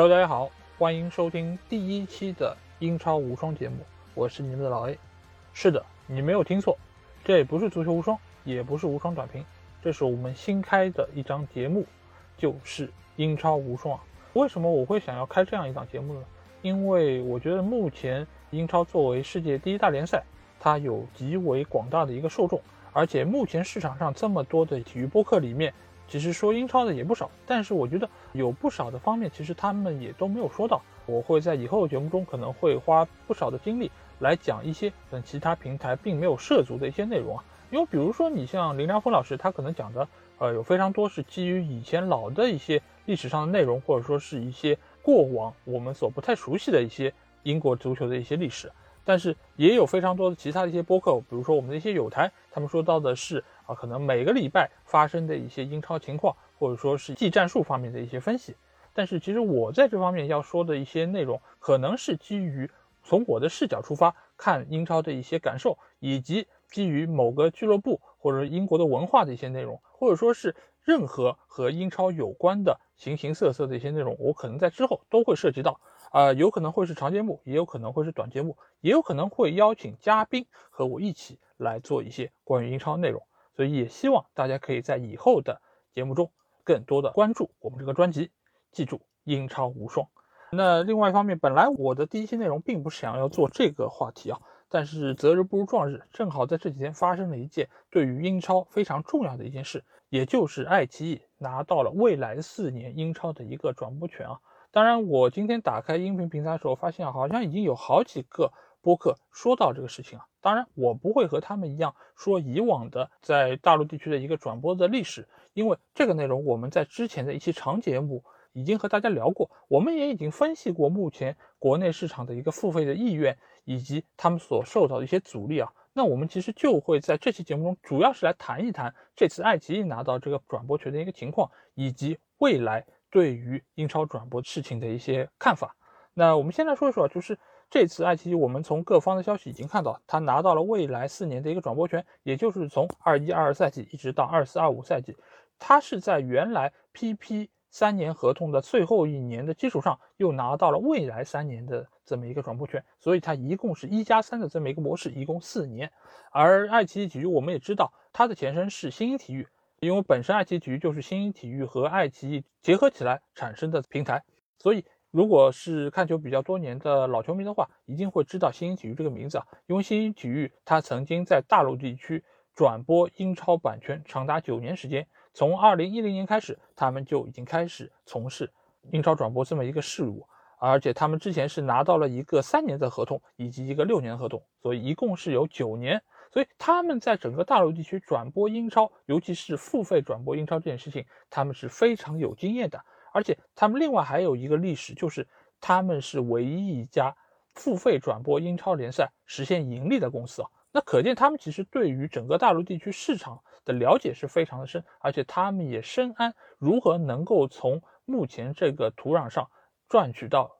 Hello，大家好，欢迎收听第一期的英超无双节目，我是你们的老 A。是的，你没有听错，这也不是足球无双，也不是无双短评，这是我们新开的一张节目，就是英超无双啊。为什么我会想要开这样一档节目呢？因为我觉得目前英超作为世界第一大联赛，它有极为广大的一个受众，而且目前市场上这么多的体育播客里面。其实说英超的也不少，但是我觉得有不少的方面，其实他们也都没有说到。我会在以后的节目中可能会花不少的精力来讲一些等其他平台并没有涉足的一些内容啊。因为比如说你像林良锋老师，他可能讲的呃有非常多是基于以前老的一些历史上的内容，或者说是一些过往我们所不太熟悉的一些英国足球的一些历史。但是也有非常多的其他的一些播客，比如说我们的一些友台，他们说到的是啊，可能每个礼拜发生的一些英超情况，或者说是技战术方面的一些分析。但是其实我在这方面要说的一些内容，可能是基于从我的视角出发看英超的一些感受，以及基于某个俱乐部或者英国的文化的一些内容，或者说是任何和英超有关的形形色色的一些内容，我可能在之后都会涉及到。啊，有可能会是长节目，也有可能会是短节目，也有可能会邀请嘉宾和我一起来做一些关于英超内容，所以也希望大家可以在以后的节目中更多的关注我们这个专辑，记住英超无双。那另外一方面，本来我的第一期内容并不是想要做这个话题啊，但是择日不如撞日，正好在这几天发生了一件对于英超非常重要的一件事，也就是爱奇艺拿到了未来四年英超的一个转播权啊。当然，我今天打开音频平台的时候，发现好像已经有好几个播客说到这个事情啊。当然，我不会和他们一样说以往的在大陆地区的一个转播的历史，因为这个内容我们在之前的一期长节目已经和大家聊过，我们也已经分析过目前国内市场的一个付费的意愿以及他们所受到的一些阻力啊。那我们其实就会在这期节目中，主要是来谈一谈这次爱奇艺拿到这个转播权的一个情况，以及未来。对于英超转播事情的一些看法，那我们先来说一说，就是这次爱奇艺，我们从各方的消息已经看到，他拿到了未来四年的一个转播权，也就是从二一二二赛季一直到二四二五赛季，他是在原来 PP 三年合同的最后一年的基础上，又拿到了未来三年的这么一个转播权，所以它一共是一加三的这么一个模式，一共四年。而爱奇艺体育，我们也知道，它的前身是新英体育。因为本身爱奇艺体育就是新英体育和爱奇艺结合起来产生的平台，所以如果是看球比较多年的老球迷的话，一定会知道新英体育这个名字啊。因为新英体育它曾经在大陆地区转播英超版权长达九年时间，从二零一零年开始，他们就已经开始从事英超转播这么一个事务，而且他们之前是拿到了一个三年的合同以及一个六年的合同，所以一共是有九年。所以他们在整个大陆地区转播英超，尤其是付费转播英超这件事情，他们是非常有经验的。而且他们另外还有一个历史，就是他们是唯一一家付费转播英超联赛实现盈利的公司啊。那可见他们其实对于整个大陆地区市场的了解是非常的深，而且他们也深谙如何能够从目前这个土壤上赚取到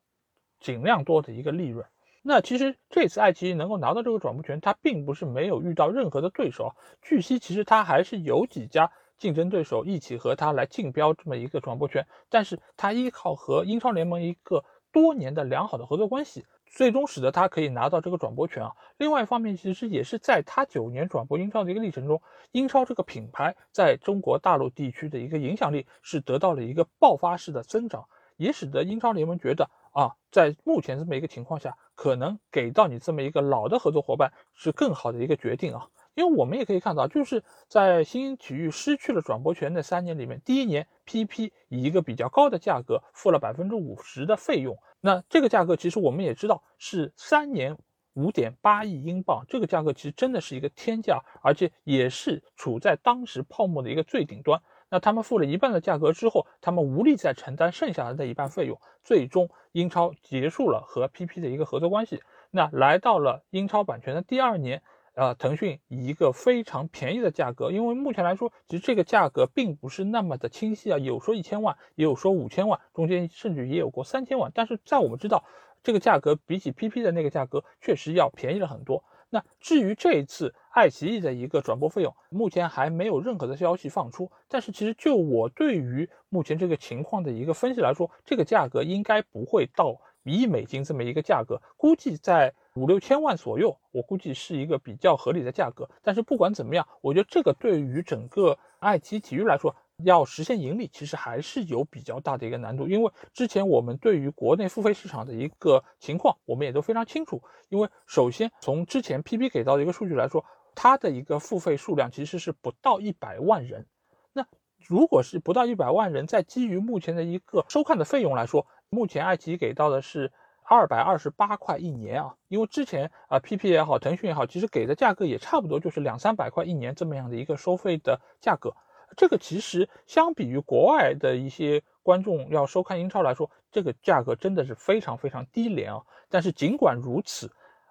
尽量多的一个利润。那其实这次爱奇艺能够拿到这个转播权，它并不是没有遇到任何的对手。据悉，其实它还是有几家竞争对手一起和它来竞标这么一个转播权，但是它依靠和英超联盟一个多年的良好的合作关系，最终使得他可以拿到这个转播权啊。另外一方面，其实也是在他九年转播英超的一个历程中，英超这个品牌在中国大陆地区的一个影响力是得到了一个爆发式的增长，也使得英超联盟觉得。啊，在目前这么一个情况下，可能给到你这么一个老的合作伙伴是更好的一个决定啊。因为我们也可以看到，就是在新体育失去了转播权那三年里面，第一年 PP 以一个比较高的价格付了百分之五十的费用，那这个价格其实我们也知道是三年五点八亿英镑，这个价格其实真的是一个天价，而且也是处在当时泡沫的一个最顶端。那他们付了一半的价格之后，他们无力再承担剩下的那一半费用，最终英超结束了和 PP 的一个合作关系。那来到了英超版权的第二年，呃，腾讯以一个非常便宜的价格，因为目前来说，其实这个价格并不是那么的清晰啊，有说一千万，也有说五千万，中间甚至也有过三千万。但是在我们知道，这个价格比起 PP 的那个价格确实要便宜了很多。那至于这一次爱奇艺的一个转播费用，目前还没有任何的消息放出。但是其实就我对于目前这个情况的一个分析来说，这个价格应该不会到一亿美金这么一个价格，估计在五六千万左右，我估计是一个比较合理的价格。但是不管怎么样，我觉得这个对于整个爱奇艺体育来说，要实现盈利，其实还是有比较大的一个难度，因为之前我们对于国内付费市场的一个情况，我们也都非常清楚。因为首先从之前 PP 给到的一个数据来说，它的一个付费数量其实是不到一百万人。那如果是不到一百万人，在基于目前的一个收看的费用来说，目前爱奇艺给到的是二百二十八块一年啊。因为之前啊 PP 也好，腾讯也好，其实给的价格也差不多，就是两三百块一年这么样的一个收费的价格。这个其实相比于国外的一些观众要收看英超来说，这个价格真的是非常非常低廉啊。但是尽管如此，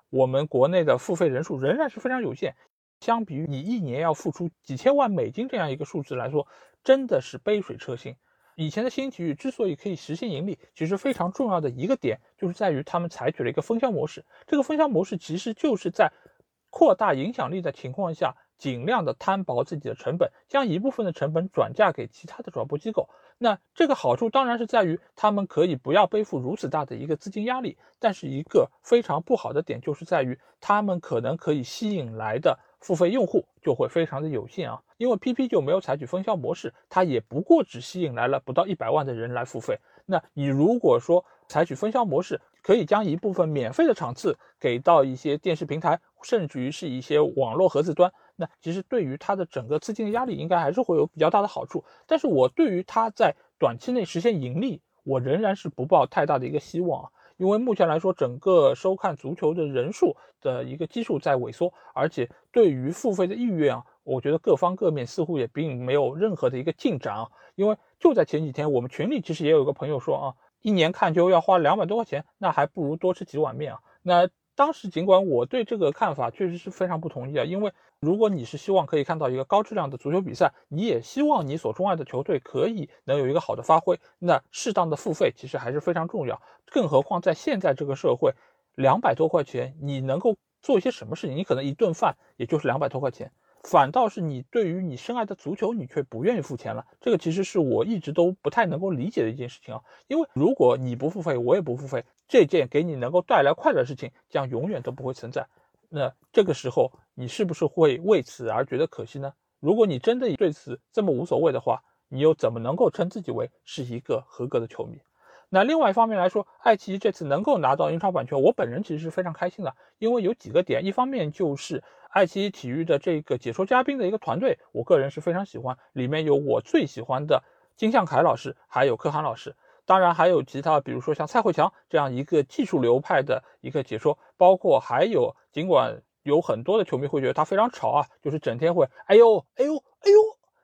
我们国内的付费人数仍然是非常有限。相比于你一年要付出几千万美金这样一个数字来说，真的是杯水车薪。以前的新体育之所以可以实现盈利，其实非常重要的一个点就是在于他们采取了一个分销模式。这个分销模式其实就是在扩大影响力的情况下。尽量的摊薄自己的成本，将一部分的成本转嫁给其他的转播机构。那这个好处当然是在于他们可以不要背负如此大的一个资金压力。但是一个非常不好的点就是在于他们可能可以吸引来的付费用户就会非常的有限啊。因为 PP 就没有采取分销模式，它也不过只吸引来了不到一百万的人来付费。那你如果说采取分销模式，可以将一部分免费的场次给到一些电视平台，甚至于是一些网络盒子端。那其实对于它的整个资金的压力，应该还是会有比较大的好处。但是我对于它在短期内实现盈利，我仍然是不抱太大的一个希望啊。因为目前来说，整个收看足球的人数的一个基数在萎缩，而且对于付费的意愿啊，我觉得各方各面似乎也并没有任何的一个进展啊。因为就在前几天，我们群里其实也有一个朋友说啊，一年看球要花两百多块钱，那还不如多吃几碗面啊。那当时尽管我对这个看法确实是非常不同意啊，因为如果你是希望可以看到一个高质量的足球比赛，你也希望你所钟爱的球队可以能有一个好的发挥，那适当的付费其实还是非常重要。更何况在现在这个社会，两百多块钱你能够做一些什么事情？你可能一顿饭也就是两百多块钱。反倒是你对于你深爱的足球，你却不愿意付钱了。这个其实是我一直都不太能够理解的一件事情啊。因为如果你不付费，我也不付费，这件给你能够带来快乐的事情将永远都不会存在。那这个时候，你是不是会为此而觉得可惜呢？如果你真的对此这么无所谓的话，你又怎么能够称自己为是一个合格的球迷？那另外一方面来说，爱奇艺这次能够拿到英超版权，我本人其实是非常开心的，因为有几个点，一方面就是爱奇艺体育的这个解说嘉宾的一个团队，我个人是非常喜欢，里面有我最喜欢的金向凯老师，还有柯涵老师，当然还有其他，比如说像蔡慧强这样一个技术流派的一个解说，包括还有尽管有很多的球迷会觉得他非常吵啊，就是整天会哎呦哎呦哎呦，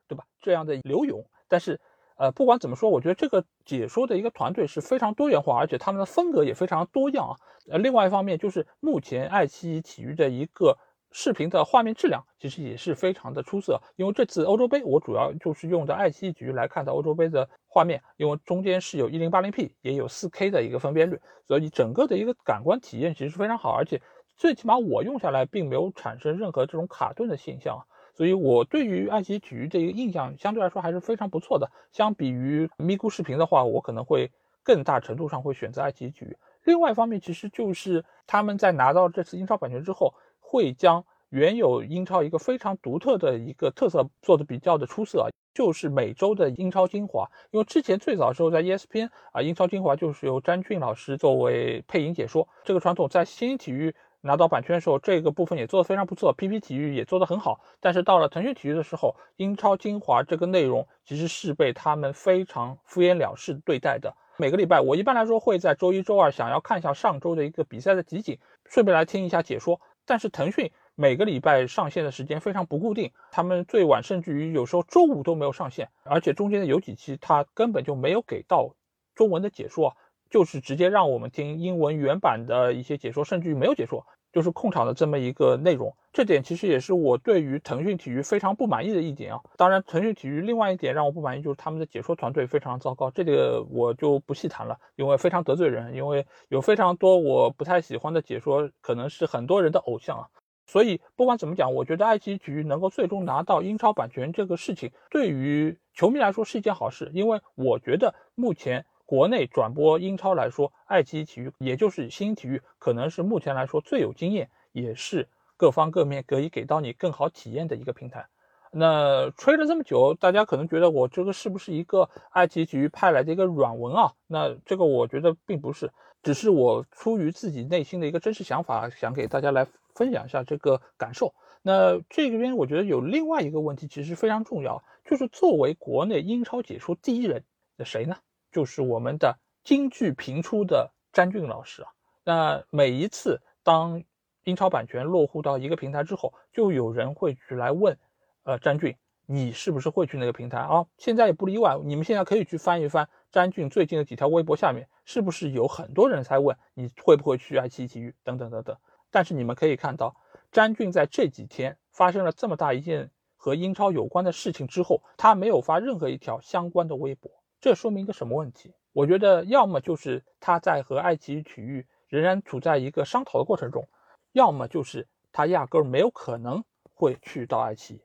对吧？这样的刘勇，但是。呃，不管怎么说，我觉得这个解说的一个团队是非常多元化，而且他们的风格也非常多样啊。呃，另外一方面就是目前爱奇艺体育的一个视频的画面质量其实也是非常的出色。因为这次欧洲杯，我主要就是用的爱奇艺体育来看的欧洲杯的画面，因为中间是有一零八零 P，也有四 K 的一个分辨率，所以整个的一个感官体验其实非常好，而且最起码我用下来并没有产生任何这种卡顿的现象啊。所以，我对于爱奇艺体育这个印象相对来说还是非常不错的。相比于咪咕视频的话，我可能会更大程度上会选择爱奇艺体育。另外一方面，其实就是他们在拿到这次英超版权之后，会将原有英超一个非常独特的一个特色做的比较的出色，就是每周的英超精华。因为之前最早时候在 ESPN 啊，英超精华就是由詹俊老师作为配音解说，这个传统在新体育。拿到版权的时候，这个部分也做得非常不错，PP 体育也做得很好。但是到了腾讯体育的时候，英超精华这个内容其实是被他们非常敷衍了事对待的。每个礼拜，我一般来说会在周一周二想要看一下上周的一个比赛的集锦，顺便来听一下解说。但是腾讯每个礼拜上线的时间非常不固定，他们最晚甚至于有时候周五都没有上线，而且中间的有几期他根本就没有给到中文的解说。就是直接让我们听英文原版的一些解说，甚至于没有解说，就是控场的这么一个内容。这点其实也是我对于腾讯体育非常不满意的一点啊。当然，腾讯体育另外一点让我不满意就是他们的解说团队非常糟糕，这个我就不细谈了，因为非常得罪人。因为有非常多我不太喜欢的解说，可能是很多人的偶像啊。所以不管怎么讲，我觉得爱奇艺体育能够最终拿到英超版权这个事情，对于球迷来说是一件好事，因为我觉得目前国内转播英超来说，爱奇艺体育也就是新体育，可能是目前来说最有经验，也是各方各面可以给到你更好体验的一个平台。那吹了这么久，大家可能觉得我这个是不是一个爱奇艺体育派来的一个软文啊？那这个我觉得并不是，只是我出于自己内心的一个真实想法，想给大家来分享一下这个感受。那这边我觉得有另外一个问题，其实非常重要，就是作为国内英超解说第一人，那谁呢？就是我们的京剧评出的詹俊老师啊。那每一次当英超版权落户到一个平台之后，就有人会去来问。呃，詹俊，你是不是会去那个平台啊？现在也不例外。你们现在可以去翻一翻詹俊最近的几条微博，下面是不是有很多人在问你会不会去爱奇艺体育等等等等。但是你们可以看到，詹俊在这几天发生了这么大一件和英超有关的事情之后，他没有发任何一条相关的微博，这说明一个什么问题？我觉得要么就是他在和爱奇艺体育仍然处在一个商讨的过程中，要么就是他压根儿没有可能会去到爱奇艺。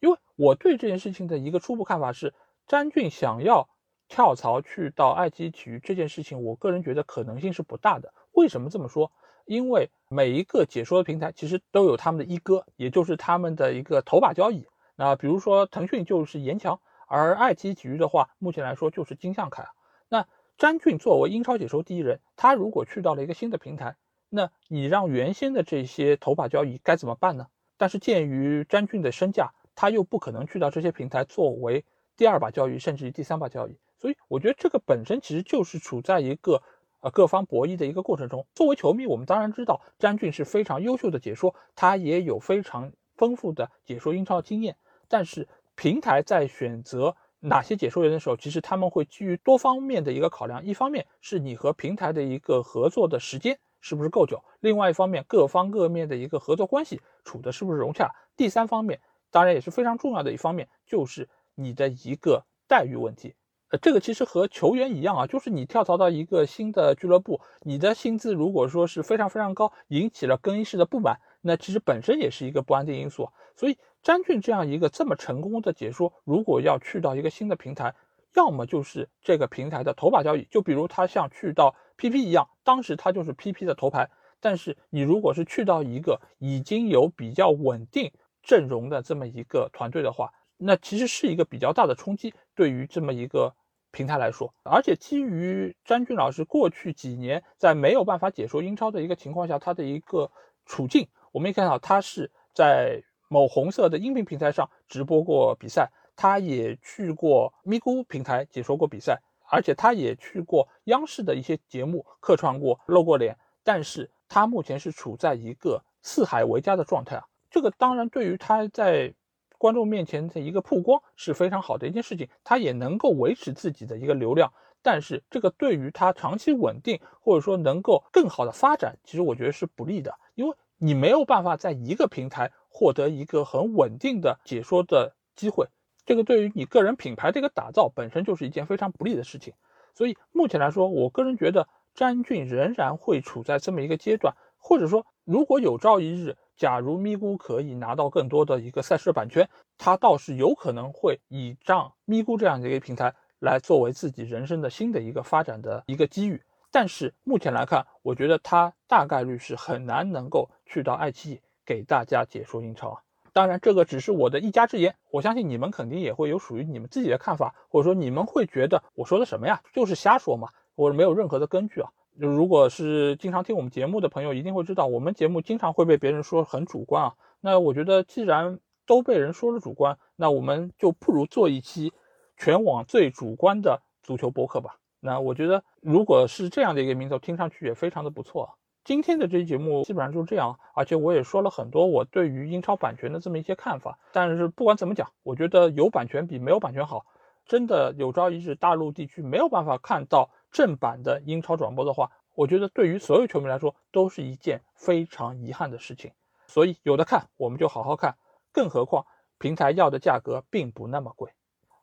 因为我对这件事情的一个初步看法是，詹俊想要跳槽去到爱奇艺体育这件事情，我个人觉得可能性是不大的。为什么这么说？因为每一个解说的平台其实都有他们的一哥，也就是他们的一个头把交椅。那比如说腾讯就是严强，而爱奇艺体育的话，目前来说就是金像凯。那詹俊作为英超解说第一人，他如果去到了一个新的平台，那你让原先的这些头把交椅该怎么办呢？但是鉴于詹俊的身价，他又不可能去到这些平台作为第二把交易，甚至于第三把交易，所以我觉得这个本身其实就是处在一个呃各方博弈的一个过程中。作为球迷，我们当然知道詹俊是非常优秀的解说，他也有非常丰富的解说英超经验。但是平台在选择哪些解说员的时候，其实他们会基于多方面的一个考量，一方面是你和平台的一个合作的时间是不是够久，另外一方面各方各面的一个合作关系处的是不是融洽，第三方面。当然也是非常重要的一方面，就是你的一个待遇问题。呃，这个其实和球员一样啊，就是你跳槽到一个新的俱乐部，你的薪资如果说是非常非常高，引起了更衣室的不满，那其实本身也是一个不安定因素。所以，詹俊这样一个这么成功的解说，如果要去到一个新的平台，要么就是这个平台的头把交椅，就比如他像去到 PP 一样，当时他就是 PP 的头牌。但是你如果是去到一个已经有比较稳定。阵容的这么一个团队的话，那其实是一个比较大的冲击，对于这么一个平台来说。而且基于詹俊老师过去几年在没有办法解说英超的一个情况下，他的一个处境，我们也看到他是在某红色的音频平台上直播过比赛，他也去过咪咕平台解说过比赛，而且他也去过央视的一些节目客串过、露过脸。但是他目前是处在一个四海为家的状态啊。这个当然对于他在观众面前的一个曝光是非常好的一件事情，他也能够维持自己的一个流量。但是这个对于他长期稳定或者说能够更好的发展，其实我觉得是不利的，因为你没有办法在一个平台获得一个很稳定的解说的机会，这个对于你个人品牌的一个打造本身就是一件非常不利的事情。所以目前来说，我个人觉得詹俊仍然会处在这么一个阶段，或者说如果有朝一日。假如咪咕可以拿到更多的一个赛事版权，他倒是有可能会倚仗咪咕这样的一个平台来作为自己人生的新的一个发展的一个机遇。但是目前来看，我觉得他大概率是很难能够去到爱奇艺给大家解说英超啊。当然，这个只是我的一家之言，我相信你们肯定也会有属于你们自己的看法，或者说你们会觉得我说的什么呀，就是瞎说嘛，我没有任何的根据啊。就如果是经常听我们节目的朋友，一定会知道，我们节目经常会被别人说很主观啊。那我觉得，既然都被人说了主观，那我们就不如做一期全网最主观的足球播客吧。那我觉得，如果是这样的一个名头，听上去也非常的不错。今天的这期节目基本上就是这样，而且我也说了很多我对于英超版权的这么一些看法。但是不管怎么讲，我觉得有版权比没有版权好。真的有朝一日大陆地区没有办法看到。正版的英超转播的话，我觉得对于所有球迷来说都是一件非常遗憾的事情。所以有的看我们就好好看，更何况平台要的价格并不那么贵。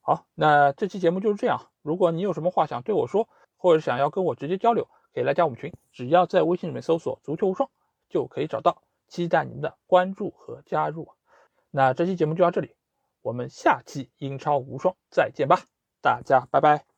好，那这期节目就是这样。如果你有什么话想对我说，或者想要跟我直接交流，可以来加我们群，只要在微信里面搜索“足球无双”就可以找到。期待您的关注和加入。那这期节目就到这里，我们下期英超无双再见吧，大家拜拜。